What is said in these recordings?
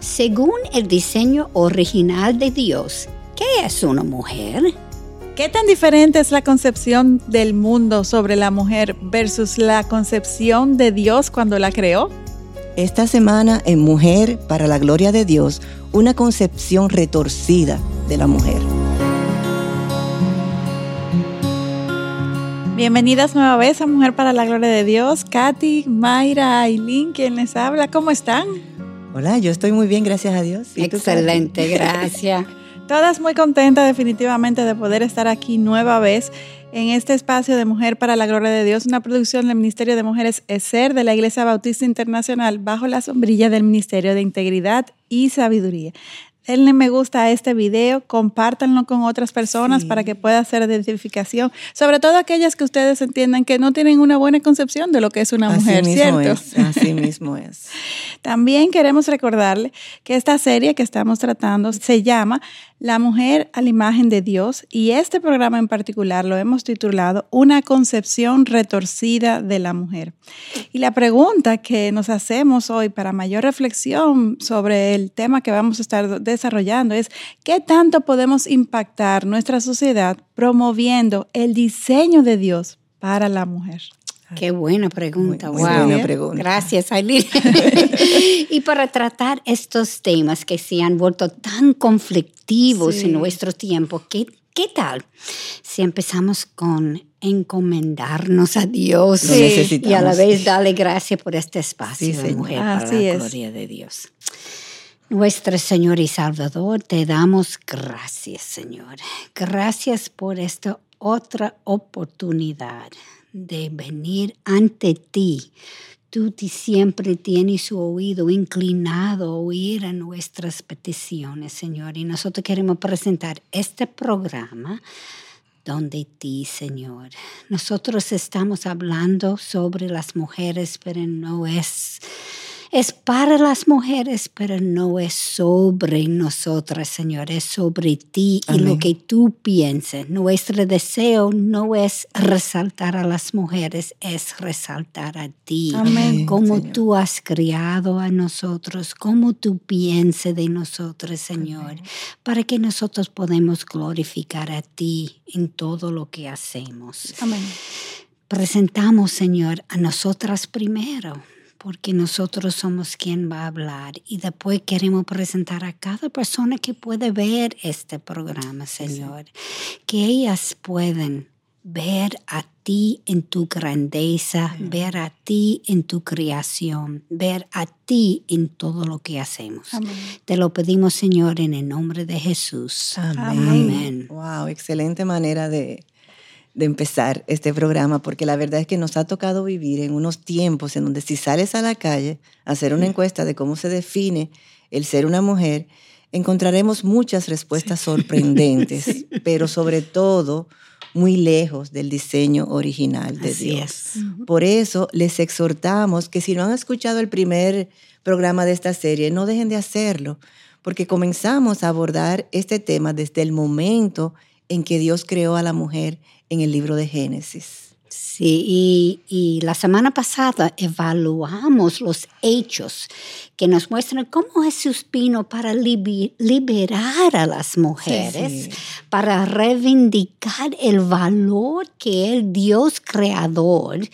Según el diseño original de Dios, ¿qué es una mujer? ¿Qué tan diferente es la concepción del mundo sobre la mujer versus la concepción de Dios cuando la creó? Esta semana en Mujer para la Gloria de Dios, una concepción retorcida de la mujer. Bienvenidas nueva vez a Mujer para la Gloria de Dios. Katy, Mayra, Aileen, quien les habla, ¿cómo están? Hola, yo estoy muy bien, gracias a Dios. Excelente, gracias. Todas muy contentas definitivamente de poder estar aquí nueva vez en este espacio de Mujer para la Gloria de Dios, una producción del Ministerio de Mujeres ESER de la Iglesia Bautista Internacional bajo la sombrilla del Ministerio de Integridad y Sabiduría denle me gusta a este video, compártanlo con otras personas para que pueda hacer identificación, sobre todo aquellas que ustedes entiendan que no tienen una buena concepción de lo que es una así mujer, mismo ¿cierto? Es, así mismo es. También queremos recordarle que esta serie que estamos tratando se llama La mujer a la imagen de Dios y este programa en particular lo hemos titulado Una concepción retorcida de la mujer. Y la pregunta que nos hacemos hoy para mayor reflexión sobre el tema que vamos a estar desarrollando es ¿qué tanto podemos impactar nuestra sociedad promoviendo el diseño de Dios para la mujer? Qué buena pregunta, Muy, wow. buena pregunta. Gracias, Aileen. y para tratar estos temas que se han vuelto tan conflictivos Sí. en nuestro tiempo, ¿qué, ¿qué tal si empezamos con encomendarnos a Dios y a la vez darle gracias por este espacio Sí, mujer para la es. gloria de Dios? Nuestro Señor y Salvador, te damos gracias, Señor. Gracias por esta otra oportunidad de venir ante ti. Tú siempre tienes su oído inclinado a oír a nuestras peticiones, Señor. Y nosotros queremos presentar este programa donde ti, Señor. Nosotros estamos hablando sobre las mujeres, pero no es es para las mujeres, pero no es sobre nosotras, Señor, es sobre ti y lo que tú pienses. Nuestro deseo no es resaltar a las mujeres, es resaltar a ti. Amén. Cómo Señor. tú has criado a nosotros, cómo tú pienses de nosotros, Señor, para que nosotros podamos glorificar a ti en todo lo que hacemos Amén. presentamos, Señor, a nosotras primero, porque nosotros somos quien va a hablar y después queremos presentar a cada persona que puede ver este programa, Señor, que ellas pueden ver a ti en tu grandeza, ver a ti en tu creación, ver a ti en todo lo que hacemos. Amén. Te lo pedimos, Señor, en el nombre de Jesús. Amén. Wow, excelente manera de, de empezar este programa, porque la verdad es que nos ha tocado vivir en unos tiempos en donde si sales a la calle a hacer una encuesta de cómo se define el ser una mujer, encontraremos muchas respuestas sorprendentes, pero sobre todo muy lejos del diseño original de Así Dios. es. Por eso les exhortamos que si no han escuchado el primer programa de esta serie, no dejen de hacerlo, porque comenzamos a abordar este tema desde el momento en que Dios creó a la mujer en el libro de Génesis. Sí, y, y la semana pasada evaluamos los hechos que nos muestran cómo Jesús vino para liberar a las mujeres, Sí, sí. para reivindicar el valor que el Dios creador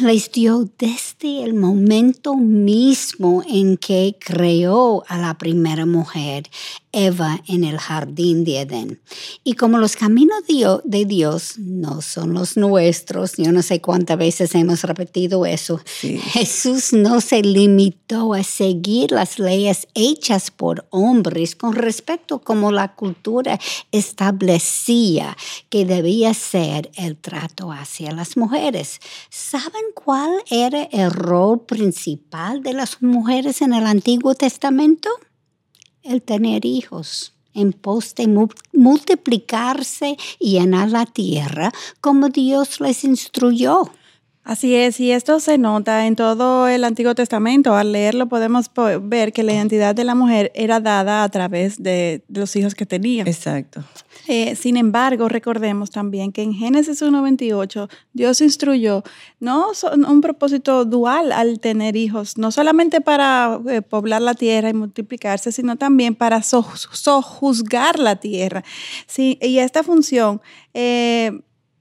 les dio desde el momento mismo en que creó a la primera mujer, Eva, en el jardín de Edén. Y como los caminos de Dios no son los nuestros, yo no sé cuántas veces hemos repetido eso, Sí. Jesús no se limitó a seguir las leyes hechas por hombres con respecto a cómo la cultura establecía que debía ser el trato hacia las mujeres. ¿Saben cuál era el rol principal de las mujeres en el Antiguo Testamento? El tener hijos en pos de mu- multiplicarse y llenar la tierra como Dios les instruyó. Así es, y esto se nota en todo el Antiguo Testamento. Al leerlo podemos ver que la identidad de la mujer era dada a través de los hijos que tenía. Exacto. Eh, sin embargo, recordemos también que en Génesis 1.28 Dios instruyó no un propósito dual al tener hijos, no solamente para eh, poblar la tierra y multiplicarse, sino también para sojuzgar la tierra. Sí, y esta función eh,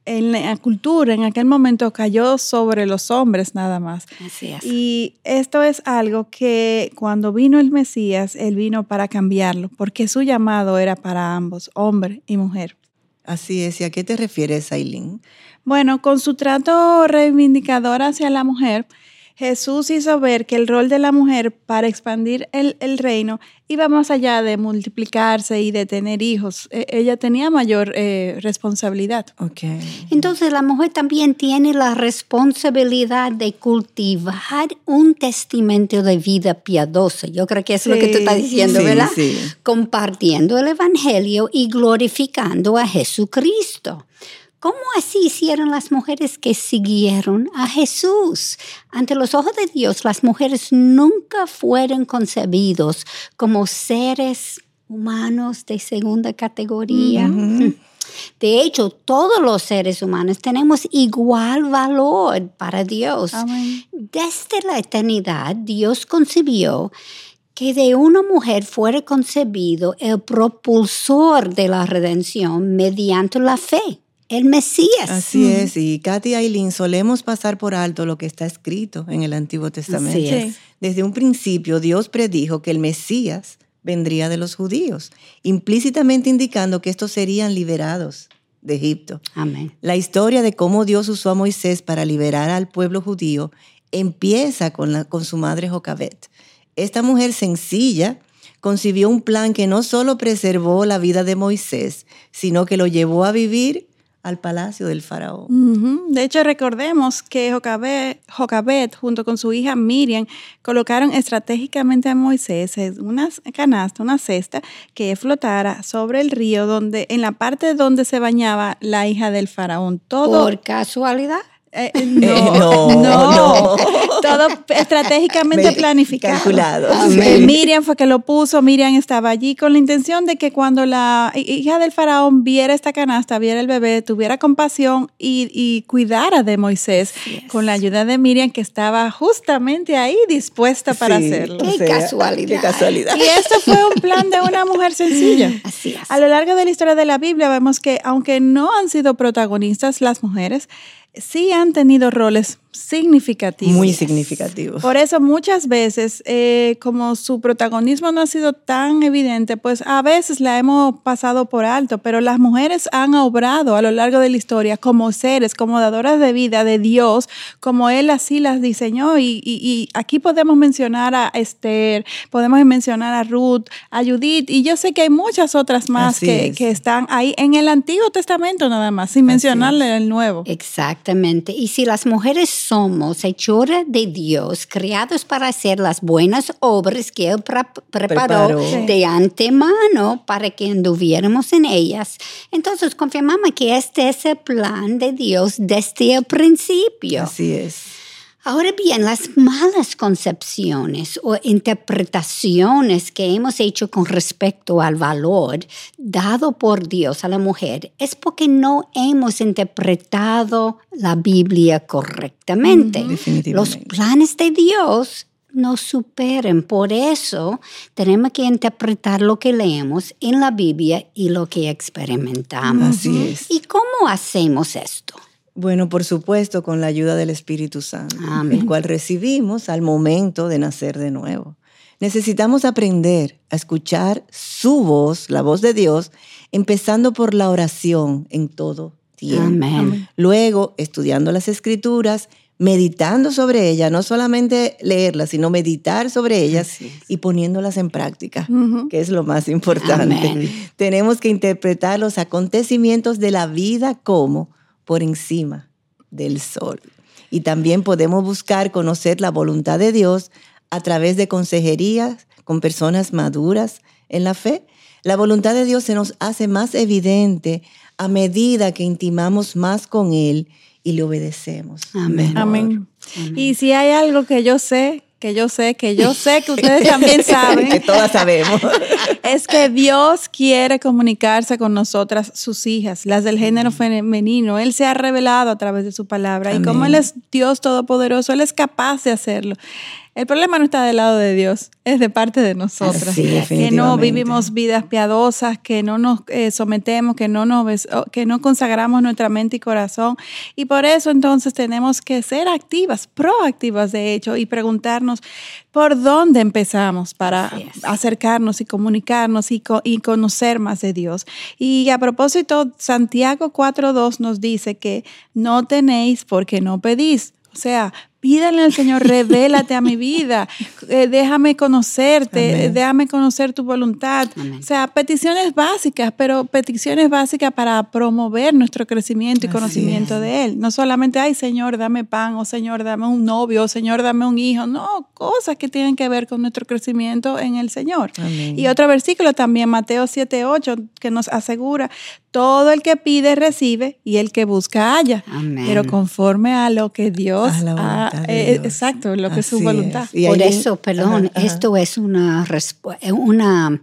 en la cultura en aquel momento cayó sobre los hombres nada más. Así es. Y esto es algo que cuando vino el Mesías, él vino para cambiarlo, porque su llamado era para ambos, hombre y mujer. Así es. ¿Y a qué te refieres, Aileen? Bueno, con su trato reivindicador hacia la mujer, Jesús hizo ver que el rol de la mujer para expandir el, reino iba más allá de multiplicarse y de tener hijos. E, ella tenía mayor eh, responsabilidad. Okay. Entonces la mujer también tiene la responsabilidad de cultivar un testamento de vida piadosa. Yo creo que es lo que tú estás diciendo, ¿verdad? Sí. Compartiendo el Evangelio y glorificando a Jesucristo. ¿Cómo así hicieron las mujeres que siguieron a Jesús? Ante los ojos de Dios, las mujeres nunca fueron concebidos como seres humanos de segunda categoría. De hecho, todos los seres humanos tenemos igual valor para Dios. Desde la eternidad, Dios concibió que de una mujer fuera concebido el propulsor de la redención mediante la fe el Mesías. Así es, y Katy y Aileen solemos pasar por alto lo que está escrito en el Antiguo Testamento. Desde un principio Dios predijo que el Mesías vendría de los judíos, implícitamente indicando que estos serían liberados de Egipto. Amén. La historia de cómo Dios usó a Moisés para liberar al pueblo judío empieza con, la, con su madre Jocabet. Esta mujer sencilla concibió un plan que no solo preservó la vida de Moisés, sino que lo llevó a vivir al palacio del faraón. De hecho, recordemos que Jocabet, junto con su hija Miriam, colocaron estratégicamente a Moisés en una canasta, una cesta, que flotara sobre el río donde, en la parte donde se bañaba la hija del faraón. Todo, ¿Por casualidad? Eh, eh, no, no, todo estratégicamente planificado. Calculado. Miriam fue que lo puso, Miriam estaba allí con la intención de que cuando la hija del faraón viera esta canasta, viera el bebé, tuviera compasión y, cuidara de Moisés con la ayuda de Miriam que estaba justamente ahí dispuesta para hacerlo. Qué casualidad. Qué casualidad. Y esto fue un plan de una mujer sencilla. Así es. A lo largo de la historia de la Biblia vemos que aunque no han sido protagonistas las mujeres, sí han tenido roles significativos. Muy significativos. Por eso muchas veces, eh, como su protagonismo no ha sido tan evidente, pues a veces la hemos pasado por alto, pero las mujeres han obrado a lo largo de la historia como seres, como dadoras de vida de Dios, como Él así las diseñó. Y, y aquí podemos mencionar a Esther, podemos mencionar a Ruth, a Judith, y yo sé que hay muchas otras más que, que, están ahí en el Antiguo Testamento nada más, sin mencionarle el Nuevo. Exactamente. Y si las mujeres somos hechura de Dios, creados para hacer las buenas obras que Él preparó, de antemano para que anduviéramos en ellas. Entonces confirmamos que este es el plan de Dios desde el principio. Así es. Ahora bien, las malas concepciones o interpretaciones que hemos hecho con respecto al valor dado por Dios a la mujer es porque no hemos interpretado la Biblia correctamente. Los planes de Dios nos superen. Por eso tenemos que interpretar lo que leemos en la Biblia y lo que experimentamos. Así es. ¿Y cómo hacemos esto? Bueno, por supuesto, con la ayuda del Espíritu Santo, el cual recibimos al momento de nacer de nuevo. Necesitamos aprender a escuchar su voz, la voz de Dios, empezando por la oración en todo tiempo. Luego, estudiando las escrituras, meditando sobre ellas, no solamente leerlas, sino meditar sobre ellas y poniéndolas en práctica, que es lo más importante. Tenemos que interpretar los acontecimientos de la vida como por encima del sol. Y también podemos buscar conocer la voluntad de Dios a través de consejerías con personas maduras en la fe. La voluntad de Dios se nos hace más evidente a medida que intimamos más con Él y le obedecemos. Amén. Y si hay algo que yo sé, que yo sé, que yo sé que ustedes también que saben, todas sabemos. es que Dios quiere comunicarse con nosotras, sus hijas, las del género femenino. Él se ha revelado a través de su palabra. Y como. Él es Dios todopoderoso, Él es capaz de hacerlo. El problema no está del lado de Dios, es de parte de nosotras. Sí, que no vivimos vidas piadosas, que no nos eh, sometemos, que no, nos, bes- o- que no consagramos nuestra mente y corazón. Y por eso entonces tenemos que ser activas, proactivas de hecho, y preguntarnos por dónde empezamos para acercarnos y comunicarnos y, co- y conocer más de Dios. Y a propósito, Santiago 4.2 nos dice que no tenéis porque no pedís. O sea, pídale al Señor, revélate a mi vida, eh, déjame conocerte, Amén. eh, déjame conocer tu voluntad. Amén. O sea, peticiones básicas, pero peticiones básicas para promover nuestro crecimiento y Así conocimiento es. de Él. No solamente, ay Señor, dame pan, o Señor, dame un novio, o Señor, dame un hijo. No, cosas que tienen que ver con nuestro crecimiento en el Señor. Amén. Y otro versículo también, Mateo 7, 8, que nos asegura, todo el que pide recibe y el que busca halla. Amén. Pero conforme a lo que Dios A la ha- voluntad de eh, Dios. exacto, lo que es su voluntad. es. Y Por ahí- eso, perdón, Ajá, ajá. esto es una, eh, una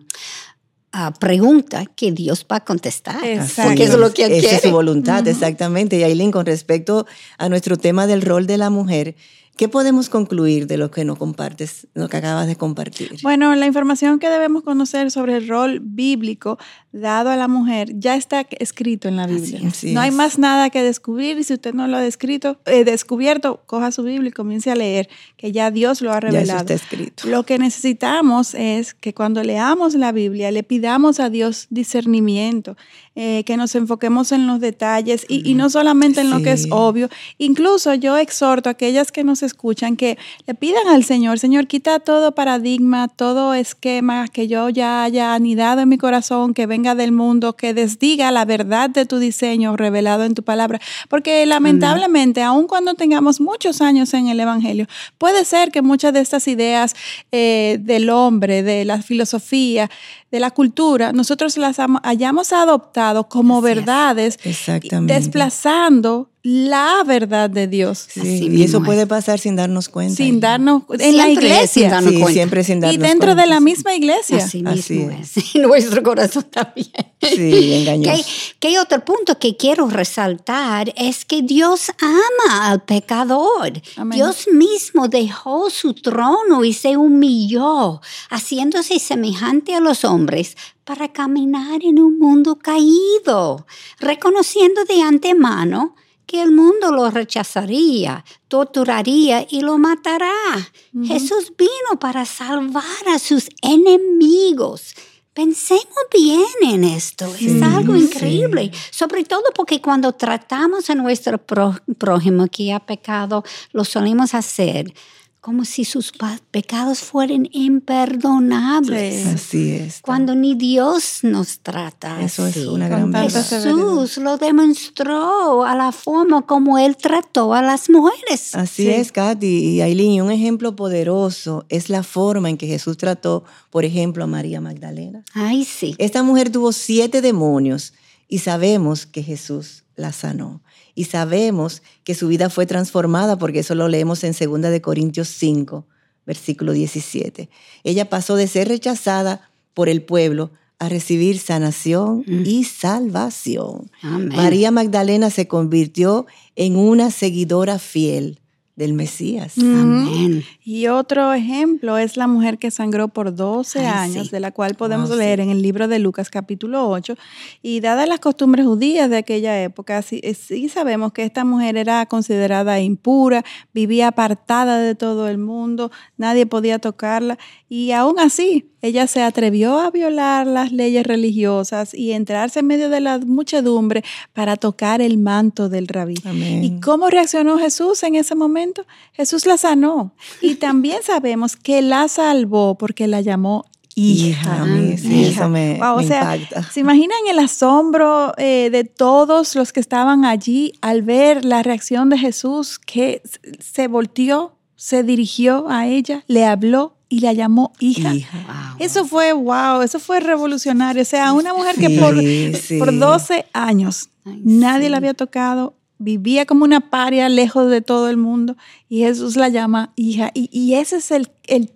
ah, pregunta que Dios va a contestar. Exacto. Porque eso es lo que Él Esa quiere. es su voluntad, exactamente. Y Aileen, con respecto a nuestro tema del rol de la mujer, ¿qué podemos concluir de lo que nos compartes, lo que acabas de compartir? Bueno, la información que debemos conocer sobre el rol bíblico dado a la mujer ya está escrito en la Biblia. es. Así no hay es. más nada que descubrir y si usted no lo ha descrito, eh, descubierto, coja su Biblia y comience a leer, que ya Dios lo ha ya eso revelado. está escrito. Lo que necesitamos es que cuando leamos la Biblia le pidamos a Dios discernimiento, eh, que nos enfoquemos en los detalles y, y no solamente en lo que es Sí. obvio. Incluso yo exhorto a aquellas que nos escuchan que le pidan al Señor, Señor, quita todo paradigma, todo esquema que yo ya haya anidado en mi corazón, que venga del mundo, que desdiga la verdad de tu diseño revelado en tu palabra. Porque lamentablemente, aun cuando tengamos muchos años en el Evangelio, puede ser que muchas de estas ideas eh, del hombre, de la filosofía, de la cultura, nosotros las am- hayamos adoptado como Así verdades, desplazando la verdad de Dios. Sí, y eso puede pasar sin darnos cuenta. Sin darnos en la Siempre iglesia darnos Sí, cuenta. siempre sin darnos y dentro cuenta, de la misma iglesia. Así Así mismo es. es. Y nuestro corazón también. Sí, engañoso. ¿Qué, qué otro punto que quiero resaltar es que Dios ama al pecador. Amén. Dios mismo dejó su trono y se humilló, haciéndose semejante a los hombres para caminar en un mundo caído, reconociendo de antemano que el mundo lo rechazaría, torturaría y lo matará. Jesús vino para salvar a sus enemigos. Pensemos bien en esto, es algo sí. increíble, sobre todo porque cuando tratamos a nuestro pró- prójimo que ha pecado, lo solemos hacer como si sus pecados fueran imperdonables. Sí. Así es. Cuando ni Dios nos trata Eso es así. una Con gran verdad. Jesús lo demostró a la forma como él trató a las mujeres. Así Sí. es, Katy y Aileen. Un ejemplo poderoso es la forma en que Jesús trató, por ejemplo, a María Magdalena. Ay, sí. Esta mujer tuvo siete demonios y sabemos que Jesús la sanó. Y sabemos que su vida fue transformada porque eso lo leemos en 2 de Corintios 5, versículo 17. Ella pasó de ser rechazada por el pueblo a recibir sanación y salvación. Amén. María Magdalena se convirtió en una seguidora fiel del Mesías. Amén. Y otro ejemplo es la mujer que sangró por 12 Ay, años, sí. de la cual podemos leer en el libro de Lucas capítulo 8. Y dadas las costumbres judías de aquella época, sí, eh, sí sabemos que esta mujer era considerada impura, vivía apartada de todo el mundo, nadie podía tocarla. Y aún así, ella se atrevió a violar las leyes religiosas y entrarse en medio de la muchedumbre para tocar el manto del rabí. Amén. ¿Y cómo reaccionó Jesús en ese momento? Jesús la sanó. Y también sabemos que la salvó porque la llamó hija. Hija, sí, Hija. eso me, Wow, o sea, impacta. ¿Se imaginan el asombro eh, de todos los que estaban allí al ver la reacción de Jesús que se volteó, se dirigió a ella, le habló y la llamó hija? Hija. Wow. Eso fue wow, eso fue revolucionario. O sea, una mujer que por, sí. por 12 años Ay, nadie la había tocado, vivía como una paria lejos de todo el mundo y Jesús la llama hija. Y, ese es el,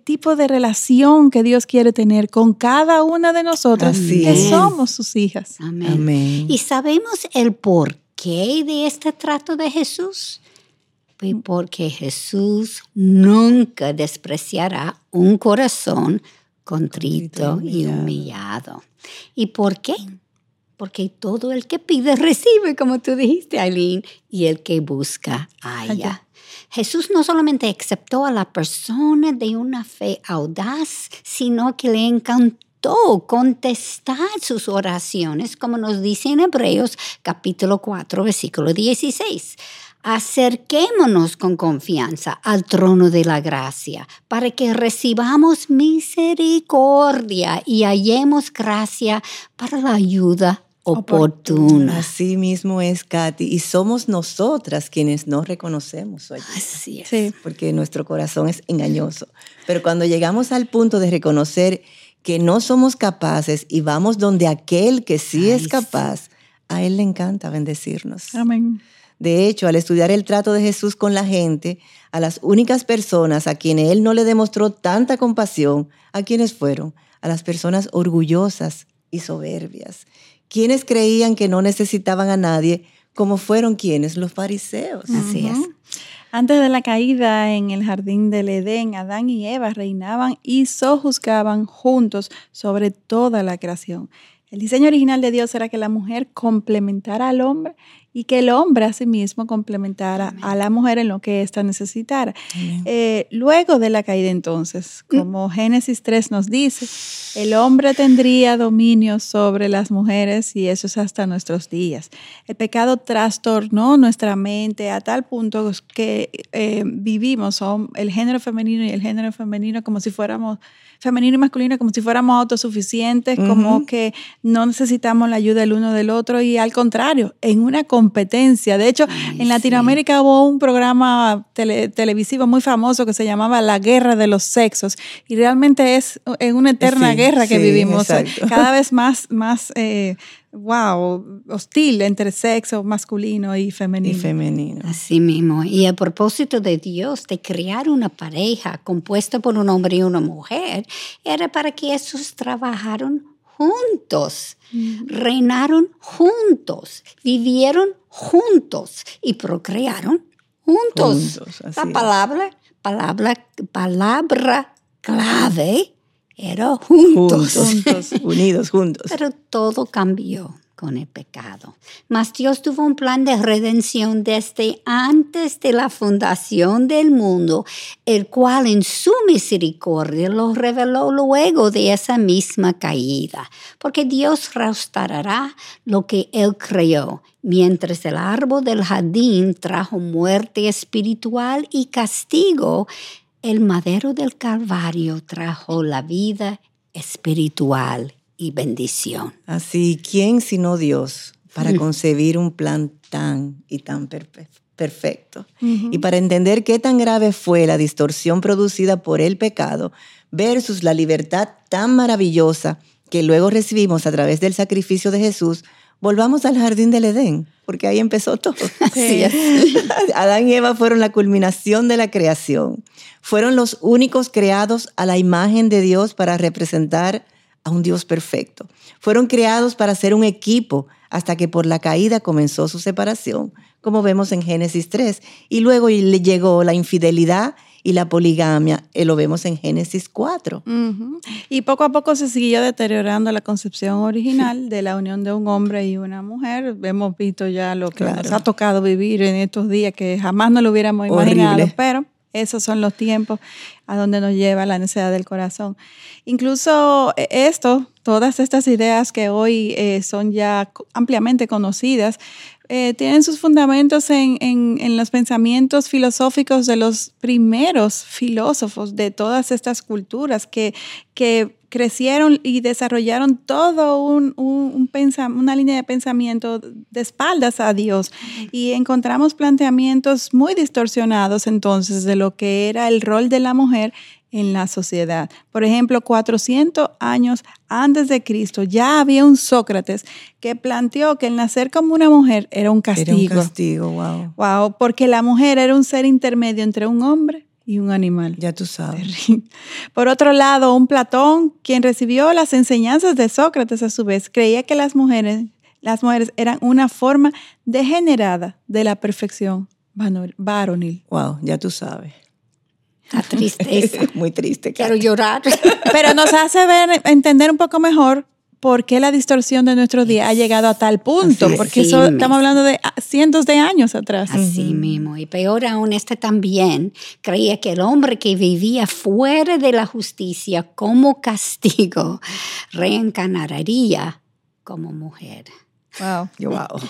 tipo de relación que Dios quiere tener con cada una de nosotras que somos sus hijas. Amén. Y sabemos el porqué de este trato de Jesús. Pues porque Jesús nunca despreciará un corazón contrito y humillado. ¿Y por qué? Porque todo el que pide recibe, como tú dijiste, Aileen, y el que busca halla. Jesús no solamente aceptó a la persona de una fe audaz, sino que le encantó contestar sus oraciones, como nos dice en Hebreos capítulo 4, versículo 16. Acerquémonos con confianza al trono de la gracia para que recibamos misericordia y hallemos gracia para la ayuda oportuna. Así mismo es, Katy. Y somos nosotras quienes no reconocemos hoy. Así es. Porque nuestro corazón es engañoso. Pero cuando llegamos al punto de reconocer que no somos capaces y vamos donde aquel que sí es capaz, a él le encanta bendecirnos. Amén. De hecho, al estudiar el trato de Jesús con la gente, a las únicas personas a quienes él no le demostró tanta compasión, ¿a quienes fueron? A las personas orgullosas y soberbias, quienes creían que no necesitaban a nadie, como fueron quienes, los fariseos. Así es. Antes de la caída en el jardín del Edén, Adán y Eva reinaban y sojuzgaban juntos sobre toda la creación. El diseño original de Dios era que la mujer complementara al hombre y que el hombre a sí mismo complementara a la mujer en lo que ésta necesitara. Eh, luego de la caída entonces, como Génesis 3 nos dice, el hombre tendría dominio sobre las mujeres y eso es hasta nuestros días. El pecado trastornó nuestra mente a tal punto que eh, vivimos el género femenino y el género femenino como si fuéramos femenino y masculino como si fuéramos autosuficientes, como que no necesitamos la ayuda del uno del otro y al contrario, en una competencia. De hecho, en Latinoamérica hubo un programa televisivo muy famoso que se llamaba La Guerra de los Sexos y realmente es una eterna guerra que vivimos, cada vez más, más eh, wow, hostil entre sexo masculino y femenino. Y femenino. Así mismo. Y a propósito de Dios, de crear una pareja compuesta por un hombre y una mujer, era para que esos trabajaron juntos, reinaron juntos, vivieron juntos y procrearon juntos. La palabra, palabra, palabra clave era juntos. Juntos, unidos, juntos. Pero todo cambió con el pecado. Mas Dios tuvo un plan de redención desde antes de la fundación del mundo, el cual en su misericordia lo reveló luego de esa misma caída, porque Dios restaurará lo que Él creó, mientras el árbol del jardín trajo muerte espiritual y castigo, el madero del Calvario trajo la vida espiritual y bendición. Así, ¿quién sino Dios para concebir un plan tan y tan perfecto? Y para entender qué tan grave fue la distorsión producida por el pecado versus la libertad tan maravillosa que luego recibimos a través del sacrificio de Jesús, volvamos al jardín del Edén porque ahí empezó todo. Adán y Eva fueron la culminación de la creación. Fueron los únicos creados a la imagen de Dios para representar a un Dios perfecto. Fueron creados para ser un equipo hasta que por la caída comenzó su separación, como vemos en Génesis 3. Y luego le llegó la infidelidad y la poligamia, eh, lo vemos en Génesis 4. Y poco a poco se siguió deteriorando la concepción original de la unión de un hombre y una mujer. Hemos visto ya lo que nos ha tocado vivir en estos días que jamás no lo hubiéramos imaginado, pero esos son los tiempos a donde nos lleva la necesidad del corazón. Incluso eh, esto, todas estas ideas que hoy eh, son ya ampliamente conocidas, eh, tienen sus fundamentos en, en, los pensamientos filosóficos de los primeros filósofos de todas estas culturas que, que crecieron y desarrollaron todo un, un, una línea de pensamiento de espaldas a Dios. Y encontramos planteamientos muy distorsionados entonces de lo que era el rol de la mujer en la sociedad. Por ejemplo, 400 años antes de Cristo ya había un Sócrates que planteó que el nacer como una mujer era un castigo. Era un castigo, wow. Wow, porque la mujer era un ser intermedio entre un hombre y un animal. Ya tú sabes. Por otro lado, un Platón, quien recibió las enseñanzas de Sócrates a su vez, creía que las mujeres, las mujeres eran una forma degenerada de la perfección varonil. Wow, ya tú sabes. La tristeza. Muy triste. Quiero llorar. Pero nos hace ver, entender un poco mejor por qué la distorsión de nuestro día ha llegado a tal punto, porque eso, estamos hablando de cientos de años atrás. Así mismo, y peor aún, este también creía que el hombre que vivía fuera de la justicia como castigo reencarnaría como mujer. Wow. wow.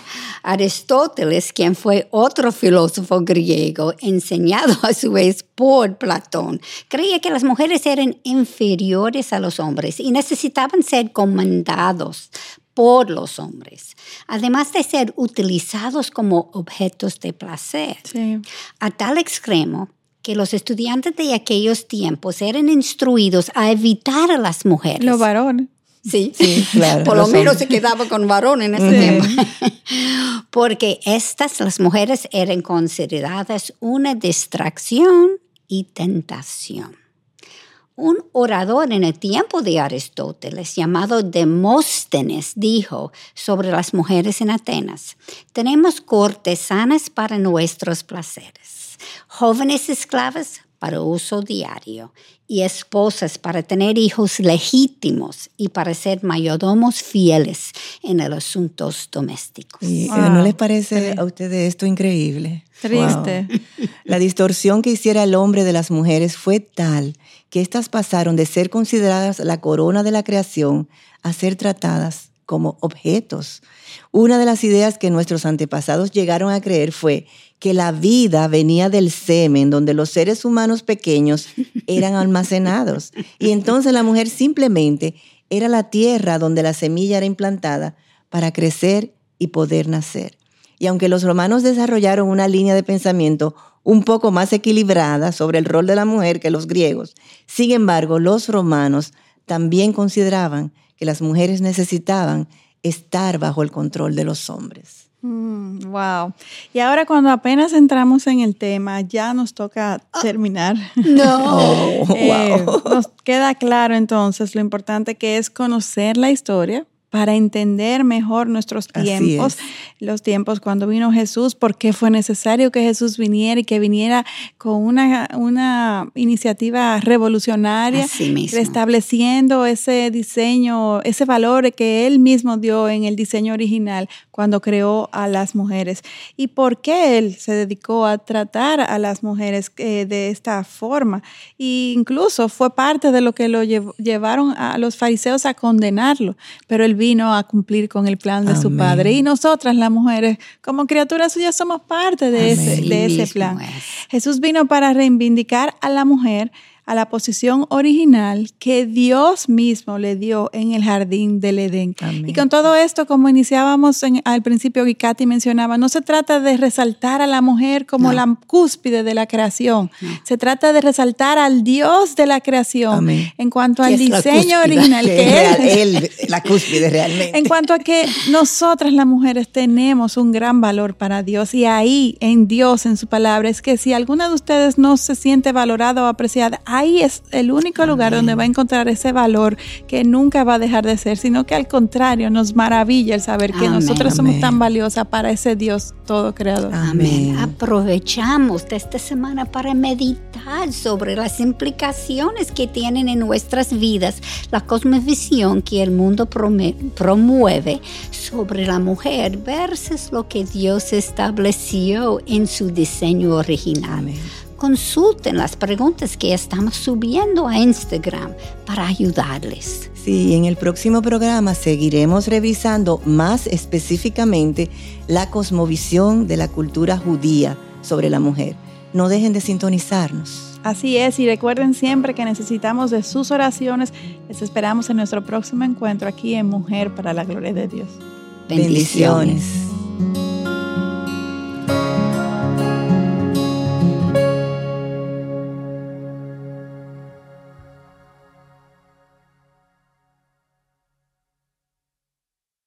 Aristóteles, quien fue otro filósofo griego enseñado a su vez por Platón, creía que las mujeres eran inferiores a los hombres y necesitaban ser comandados por los hombres, además de ser utilizados como objetos de placer. A tal extremo que los estudiantes de aquellos tiempos eran instruidos a evitar a las mujeres. Los varones. Sí, claro. Por lo menos se quedaba con varón en ese tiempo. Porque estas, las mujeres, eran consideradas una distracción y tentación. Un orador en el tiempo de Aristóteles llamado Demóstenes dijo sobre las mujeres en Atenas, tenemos cortesanas para nuestros placeres, jóvenes esclavas para uso diario y esposas para tener hijos legítimos y para ser mayordomos fieles en los asuntos domésticos. Eh, ¿No les parece a ustedes esto increíble? Triste. La distorsión que hiciera el hombre de las mujeres fue tal que éstas pasaron de ser consideradas la corona de la creación a ser tratadas como objetos. Una de las ideas que nuestros antepasados llegaron a creer fue que la vida venía del semen, donde los seres humanos pequeños eran almacenados. Y entonces la mujer simplemente era la tierra donde la semilla era implantada para crecer y poder nacer. Y aunque los romanos desarrollaron una línea de pensamiento un poco más equilibrada sobre el rol de la mujer que los griegos, sin embargo, los romanos también consideraban que las mujeres necesitaban estar bajo el control de los hombres. Mm, wow. Y ahora cuando apenas entramos en el tema, ya nos toca ah. terminar. No. Eh, nos queda claro entonces lo importante que es conocer la historia, para entender mejor nuestros tiempos, los tiempos cuando vino Jesús, por qué fue necesario que Jesús viniera y que viniera con una, una iniciativa revolucionaria, restableciendo ese diseño, ese valor que él mismo dio en el diseño original cuando creó a las mujeres y por qué él se dedicó a tratar a las mujeres eh, de esta forma. E incluso fue parte de lo que lo llevaron a los fariseos a condenarlo, pero él vino a cumplir con el plan de su padre. Y nosotras, las mujeres, como criaturas suyas, somos parte de, ese, de ese plan. Jesús vino para reivindicar a la mujer a la posición original que Dios mismo le dio en el jardín del Edén. Y con todo esto, como iniciábamos al principio que Katy mencionaba, no se trata de resaltar a la mujer como la cúspide de la creación, se trata de resaltar al Dios de la creación en cuanto al diseño original que es. la cúspide realmente. En cuanto a que nosotras las mujeres tenemos un gran valor para Dios y ahí en Dios, en su palabra, es que si alguna de ustedes no se siente valorada o apreciada, ahí es el único lugar donde va a encontrar ese valor que nunca va a dejar de ser, sino que al contrario nos maravilla el saber que nosotros somos tan valiosas para ese Dios todo creador. Amén. Aprovechamos de esta semana para meditar sobre las implicaciones que tienen en nuestras vidas la cosmovisión que el mundo promueve sobre la mujer versus lo que Dios estableció en su diseño original. Amén consulten las preguntas que estamos subiendo a Instagram para ayudarles. Sí, en el próximo programa seguiremos revisando más específicamente la cosmovisión de la cultura judía sobre la mujer. No dejen de sintonizarnos. Así es, y recuerden siempre que necesitamos de sus oraciones. Les esperamos en nuestro próximo encuentro aquí en Mujer para la Gloria de Dios. Bendiciones.